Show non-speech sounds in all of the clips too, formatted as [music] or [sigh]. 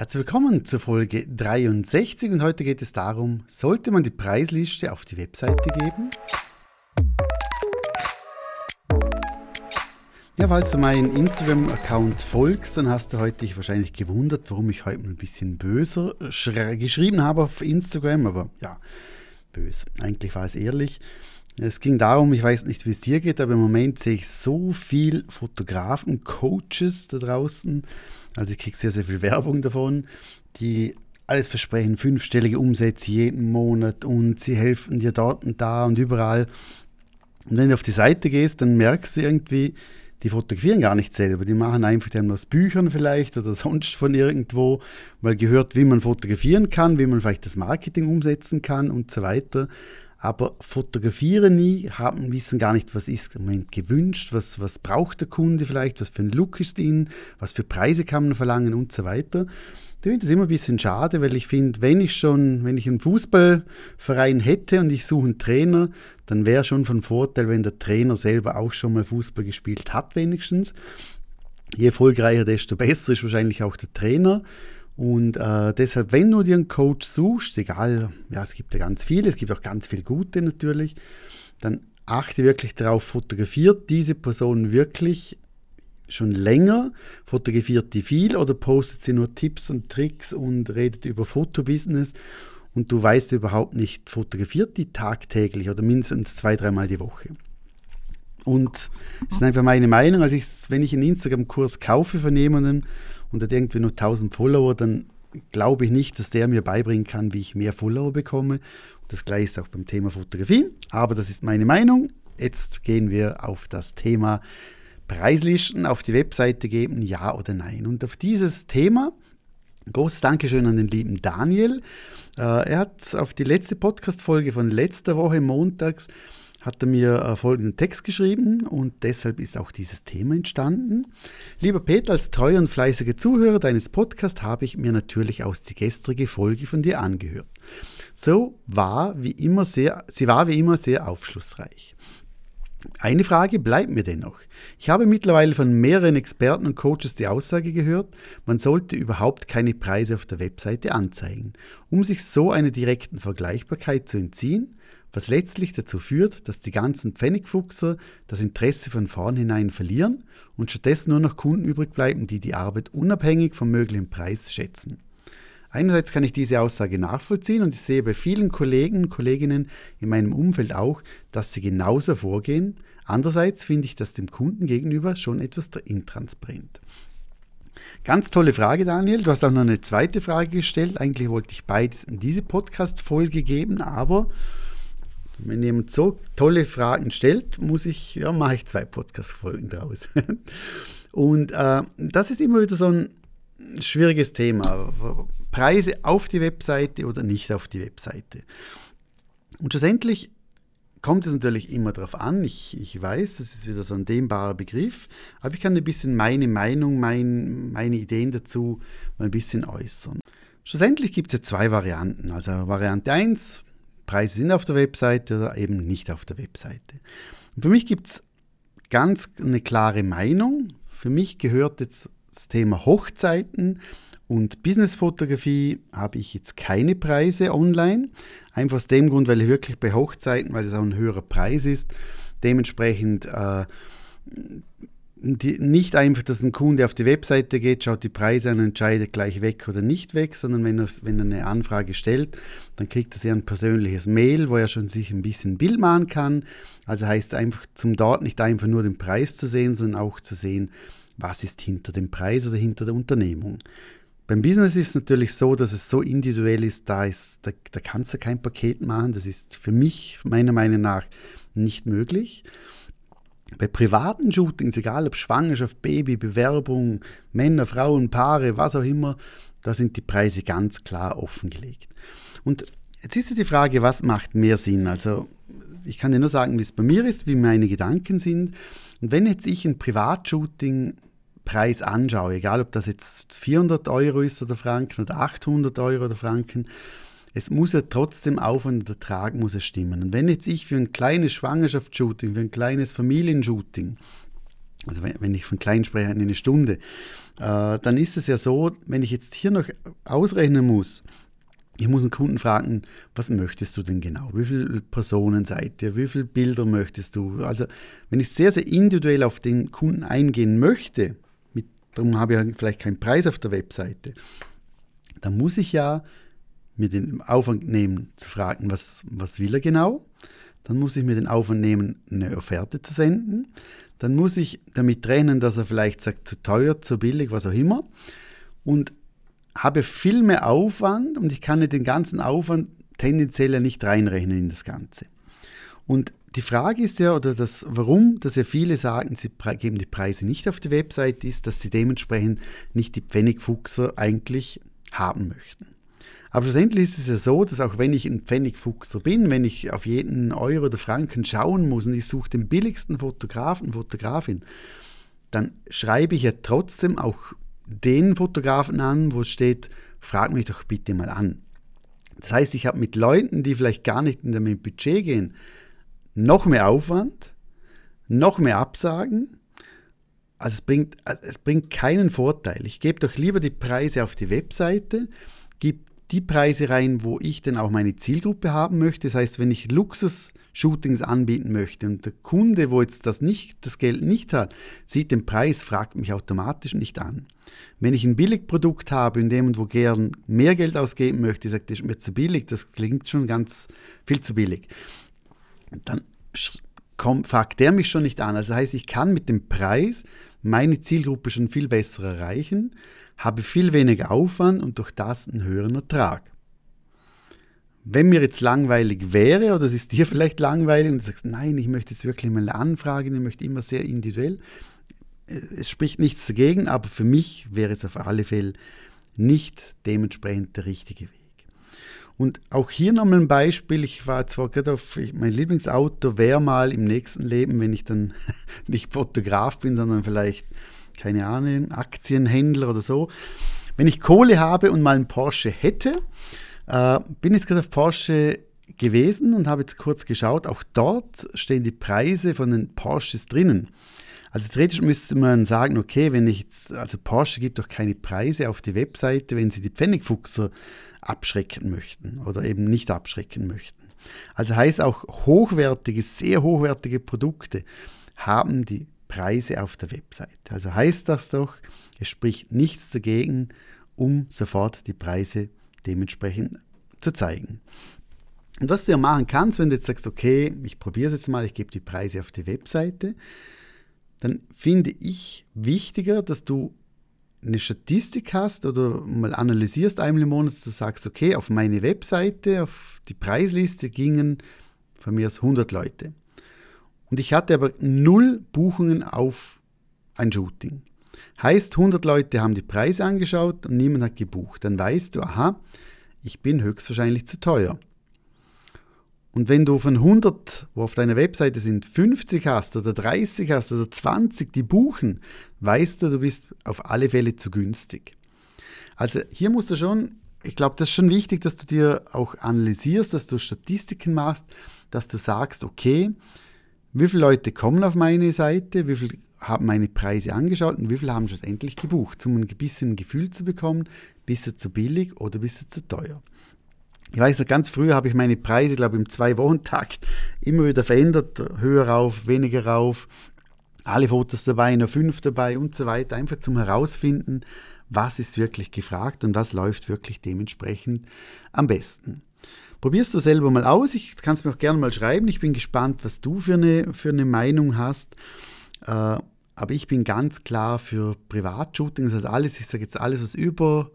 Herzlich willkommen zur Folge 63 und heute geht es darum, sollte man die Preisliste auf die Webseite geben? Ja, falls du meinen Instagram-Account folgst, dann hast du heute dich wahrscheinlich gewundert, warum ich heute ein bisschen böser geschrieben habe auf Instagram, aber ja, böse. Eigentlich war es ehrlich. Es ging darum, ich weiß nicht, wie es dir geht, aber im Moment sehe ich so viel Fotografen, Coaches da draußen, also ich kriege sehr, sehr viel Werbung davon, die alles versprechen, fünfstellige Umsätze jeden Monat und sie helfen dir dort und da und überall. Und wenn du auf die Seite gehst, dann merkst du irgendwie, die fotografieren gar nicht selber. Die machen einfach dann aus Büchern vielleicht oder [laughs] sonst von irgendwo, mal gehört, wie man fotografieren kann, wie man vielleicht das Marketing umsetzen kann und so weiter aber fotografieren nie, haben, wissen gar nicht, was ist im Moment gewünscht, was, was braucht der Kunde vielleicht, was für ein Look ist ihn, was für Preise kann man verlangen und so weiter. Ich finde das immer ein bisschen schade, weil ich finde, wenn ich schon, wenn ich einen Fußballverein hätte und ich suche einen Trainer, dann wäre schon von Vorteil, wenn der Trainer selber auch schon mal Fußball gespielt hat, wenigstens. Je erfolgreicher, desto besser ist wahrscheinlich auch der Trainer. Und äh, deshalb, wenn du dir einen Coach suchst, egal, ja, es gibt ja ganz viele, es gibt auch ganz viele gute natürlich, dann achte wirklich darauf, fotografiert diese Person wirklich schon länger, fotografiert die viel oder postet sie nur Tipps und Tricks und redet über Fotobusiness? Und du weißt überhaupt nicht, fotografiert die tagtäglich oder mindestens zwei, dreimal die Woche. Und das ist einfach meine Meinung, also ich, wenn ich einen Instagram-Kurs kaufe von jemandem und hat irgendwie nur 1000 Follower, dann glaube ich nicht, dass der mir beibringen kann, wie ich mehr Follower bekomme. Das gleiche ist auch beim Thema Fotografie. Aber das ist meine Meinung. Jetzt gehen wir auf das Thema Preislisten auf die Webseite geben, ja oder nein. Und auf dieses Thema Großes Dankeschön an den lieben Daniel. Äh, er hat auf die letzte Podcast-Folge von letzter Woche montags hat er mir äh, folgenden Text geschrieben und deshalb ist auch dieses Thema entstanden. Lieber Peter, als treuer und fleißiger Zuhörer deines Podcasts habe ich mir natürlich auch die gestrige Folge von dir angehört. So war wie immer sehr, sie war wie immer sehr aufschlussreich. Eine Frage bleibt mir dennoch. Ich habe mittlerweile von mehreren Experten und Coaches die Aussage gehört, man sollte überhaupt keine Preise auf der Webseite anzeigen, um sich so einer direkten Vergleichbarkeit zu entziehen was letztlich dazu führt, dass die ganzen Pfennigfuchser das Interesse von vornherein verlieren und stattdessen nur noch Kunden übrig bleiben, die die Arbeit unabhängig vom möglichen Preis schätzen. Einerseits kann ich diese Aussage nachvollziehen und ich sehe bei vielen Kollegen und Kolleginnen in meinem Umfeld auch, dass sie genauso vorgehen. Andererseits finde ich das dem Kunden gegenüber schon etwas intransparent. Ganz tolle Frage, Daniel. Du hast auch noch eine zweite Frage gestellt. Eigentlich wollte ich beides in diese Podcast-Folge geben, aber wenn jemand so tolle Fragen stellt, muss ich, ja, mache ich zwei Podcast-Folgen draus. [laughs] Und äh, das ist immer wieder so ein schwieriges Thema. Preise auf die Webseite oder nicht auf die Webseite. Und schlussendlich kommt es natürlich immer darauf an. Ich, ich weiß, das ist wieder so ein dehnbarer Begriff, aber ich kann ein bisschen meine Meinung, mein, meine Ideen dazu mal ein bisschen äußern. Schlussendlich gibt es ja zwei Varianten. Also Variante 1, Preise sind auf der Webseite oder eben nicht auf der Webseite. Und für mich gibt es ganz eine klare Meinung. Für mich gehört jetzt das Thema Hochzeiten und Businessfotografie habe ich jetzt keine Preise online. Einfach aus dem Grund, weil ich wirklich bei Hochzeiten, weil es auch ein höherer Preis ist, dementsprechend äh, die, nicht einfach, dass ein Kunde auf die Webseite geht, schaut die Preise an und entscheidet gleich weg oder nicht weg, sondern wenn er, wenn er eine Anfrage stellt, dann kriegt er sehr ein persönliches Mail, wo er schon sich ein bisschen Bild machen kann. Also heißt einfach zum dort nicht einfach nur den Preis zu sehen, sondern auch zu sehen, was ist hinter dem Preis oder hinter der Unternehmung. Beim Business ist es natürlich so, dass es so individuell ist, da, ist, da, da kannst du kein Paket machen. Das ist für mich meiner Meinung nach nicht möglich. Bei privaten Shootings, egal ob Schwangerschaft, Baby, Bewerbung, Männer, Frauen, Paare, was auch immer, da sind die Preise ganz klar offengelegt. Und jetzt ist die Frage, was macht mehr Sinn? Also ich kann dir nur sagen, wie es bei mir ist, wie meine Gedanken sind. Und wenn jetzt ich ein Privatshooting Preis anschaue, egal ob das jetzt 400 Euro ist oder Franken oder 800 Euro oder Franken, es muss ja trotzdem Aufwand und Ertrag muss es stimmen. Und wenn jetzt ich für ein kleines Schwangerschaftsshooting, für ein kleines Familienshooting also wenn ich von klein spreche, eine Stunde, äh, dann ist es ja so, wenn ich jetzt hier noch ausrechnen muss, ich muss einen Kunden fragen, was möchtest du denn genau? Wie viele Personen seid ihr? Wie viele Bilder möchtest du? Also, wenn ich sehr, sehr individuell auf den Kunden eingehen möchte, mit, darum habe ich vielleicht keinen Preis auf der Webseite, dann muss ich ja mir den Aufwand nehmen zu fragen, was, was will er genau? Dann muss ich mir den Aufwand nehmen, eine Offerte zu senden. Dann muss ich damit rechnen, dass er vielleicht sagt, zu teuer, zu billig, was auch immer. Und habe viel mehr Aufwand und ich kann den ganzen Aufwand tendenziell ja nicht reinrechnen in das Ganze. Und die Frage ist ja, oder das, warum, dass ja viele sagen, sie geben die Preise nicht auf die Website, ist, dass sie dementsprechend nicht die Pfennigfuchser eigentlich haben möchten. Aber schlussendlich ist es ja so, dass auch wenn ich ein Pfennigfuchser bin, wenn ich auf jeden Euro oder Franken schauen muss und ich suche den billigsten Fotografen, Fotografin, dann schreibe ich ja trotzdem auch den Fotografen an, wo steht, frag mich doch bitte mal an. Das heißt, ich habe mit Leuten, die vielleicht gar nicht in mein Budget gehen, noch mehr Aufwand, noch mehr Absagen. Also es bringt, es bringt keinen Vorteil. Ich gebe doch lieber die Preise auf die Webseite, gebe die Preise rein, wo ich denn auch meine Zielgruppe haben möchte. Das heißt, wenn ich Luxus-Shootings anbieten möchte und der Kunde, wo jetzt das, nicht, das Geld nicht hat, sieht den Preis, fragt mich automatisch nicht an. Wenn ich ein Billigprodukt habe, in dem wo gern mehr Geld ausgeben möchte, sagt, das ist mir zu billig, das klingt schon ganz viel zu billig, dann kommt, fragt der mich schon nicht an. Also heißt, ich kann mit dem Preis meine Zielgruppe schon viel besser erreichen habe viel weniger Aufwand und durch das einen höheren Ertrag. Wenn mir jetzt langweilig wäre oder es ist dir [laughs] vielleicht langweilig und du sagst, nein, ich möchte jetzt wirklich mal anfragen, ich möchte immer sehr individuell, es spricht nichts dagegen, aber für mich wäre es auf alle Fälle nicht dementsprechend der richtige Weg. Und auch hier nochmal ein Beispiel. Ich war zwar gerade auf, mein Lieblingsauto wäre mal im nächsten Leben, wenn ich dann [laughs] nicht Fotograf bin, sondern vielleicht keine Ahnung, Aktienhändler oder so. Wenn ich Kohle habe und mal einen Porsche hätte, äh, bin jetzt gerade auf Porsche gewesen und habe jetzt kurz geschaut, auch dort stehen die Preise von den Porsches drinnen. Also theoretisch müsste man sagen, okay, wenn ich jetzt, also Porsche gibt doch keine Preise auf die Webseite, wenn sie die Pfennigfuchser abschrecken möchten oder eben nicht abschrecken möchten. Also heißt auch hochwertige, sehr hochwertige Produkte haben die Preise auf der Webseite. Also heißt das doch, es spricht nichts dagegen, um sofort die Preise dementsprechend zu zeigen. Und was du ja machen kannst, wenn du jetzt sagst, okay, ich probiere es jetzt mal, ich gebe die Preise auf die Webseite, dann finde ich wichtiger, dass du eine Statistik hast oder mal analysierst einmal im Monat, dass du sagst, okay, auf meine Webseite, auf die Preisliste gingen von mir aus 100 Leute. Und ich hatte aber null Buchungen auf ein Shooting. Heißt, 100 Leute haben die Preise angeschaut und niemand hat gebucht. Dann weißt du, aha, ich bin höchstwahrscheinlich zu teuer. Und wenn du von 100, wo auf deiner Webseite sind, 50 hast oder 30 hast oder 20, die buchen, weißt du, du bist auf alle Fälle zu günstig. Also hier musst du schon, ich glaube, das ist schon wichtig, dass du dir auch analysierst, dass du Statistiken machst, dass du sagst, okay, wie viele Leute kommen auf meine Seite, wie viele haben meine Preise angeschaut? Und wie viele haben schlussendlich gebucht, um ein bisschen Gefühl zu bekommen, bist du zu billig oder bist du zu teuer. Ich weiß noch, ganz früh habe ich meine Preise, glaube ich, im Zwei-Wochen-Takt immer wieder verändert, höher rauf, weniger rauf, alle Fotos dabei, nur fünf dabei und so weiter, einfach zum herausfinden, was ist wirklich gefragt und was läuft wirklich dementsprechend am besten. Probierst du selber mal aus. Ich kann es mir auch gerne mal schreiben. Ich bin gespannt, was du für eine, für eine Meinung hast. Äh, aber ich bin ganz klar für Privatshootings. Also alles, ich sage jetzt alles, was über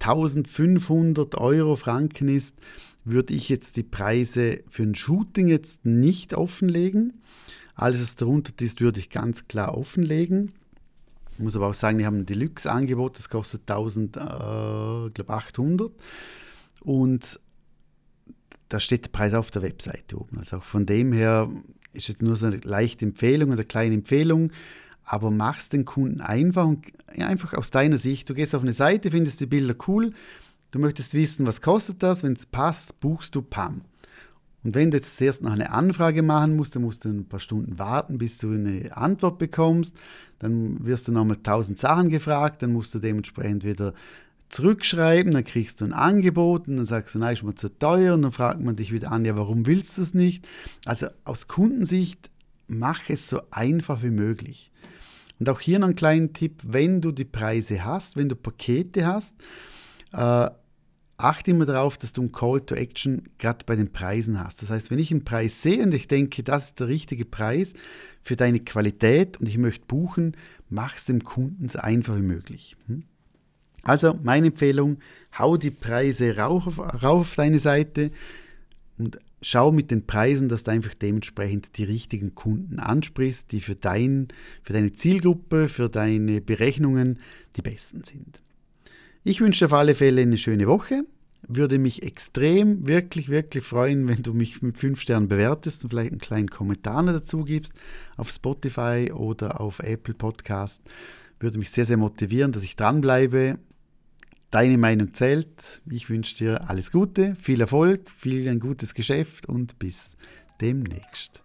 1500 Euro Franken ist, würde ich jetzt die Preise für ein Shooting jetzt nicht offenlegen. Alles, was darunter ist, würde ich ganz klar offenlegen. Ich muss aber auch sagen, die haben ein Deluxe-Angebot, das kostet 1800. Äh, Und da steht der Preis auf der Webseite oben. Also auch von dem her ist jetzt nur so eine leichte Empfehlung oder eine kleine Empfehlung, aber machst den Kunden einfach und einfach aus deiner Sicht. Du gehst auf eine Seite, findest die Bilder cool, du möchtest wissen, was kostet das, wenn es passt, buchst du PAM. Und wenn du jetzt zuerst noch eine Anfrage machen musst, dann musst du ein paar Stunden warten, bis du eine Antwort bekommst. Dann wirst du nochmal tausend Sachen gefragt, dann musst du dementsprechend wieder zurückschreiben, dann kriegst du ein Angebot und dann sagst du, nein, ist mir zu teuer und dann fragt man dich wieder an, ja, warum willst du es nicht? Also aus Kundensicht, mach es so einfach wie möglich. Und auch hier noch einen kleinen Tipp, wenn du die Preise hast, wenn du Pakete hast, äh, achte immer darauf, dass du einen Call to Action gerade bei den Preisen hast. Das heißt, wenn ich einen Preis sehe und ich denke, das ist der richtige Preis für deine Qualität und ich möchte buchen, mach es dem Kunden so einfach wie möglich. Hm? Also meine Empfehlung, hau die Preise rauf, rauf auf deine Seite und schau mit den Preisen, dass du einfach dementsprechend die richtigen Kunden ansprichst, die für, dein, für deine Zielgruppe, für deine Berechnungen die besten sind. Ich wünsche dir auf alle Fälle eine schöne Woche. Würde mich extrem, wirklich, wirklich freuen, wenn du mich mit 5 Sternen bewertest und vielleicht einen kleinen Kommentar dazu gibst auf Spotify oder auf Apple Podcast. Würde mich sehr, sehr motivieren, dass ich dranbleibe. Deine Meinung zählt. Ich wünsche dir alles Gute, viel Erfolg, viel ein gutes Geschäft und bis demnächst.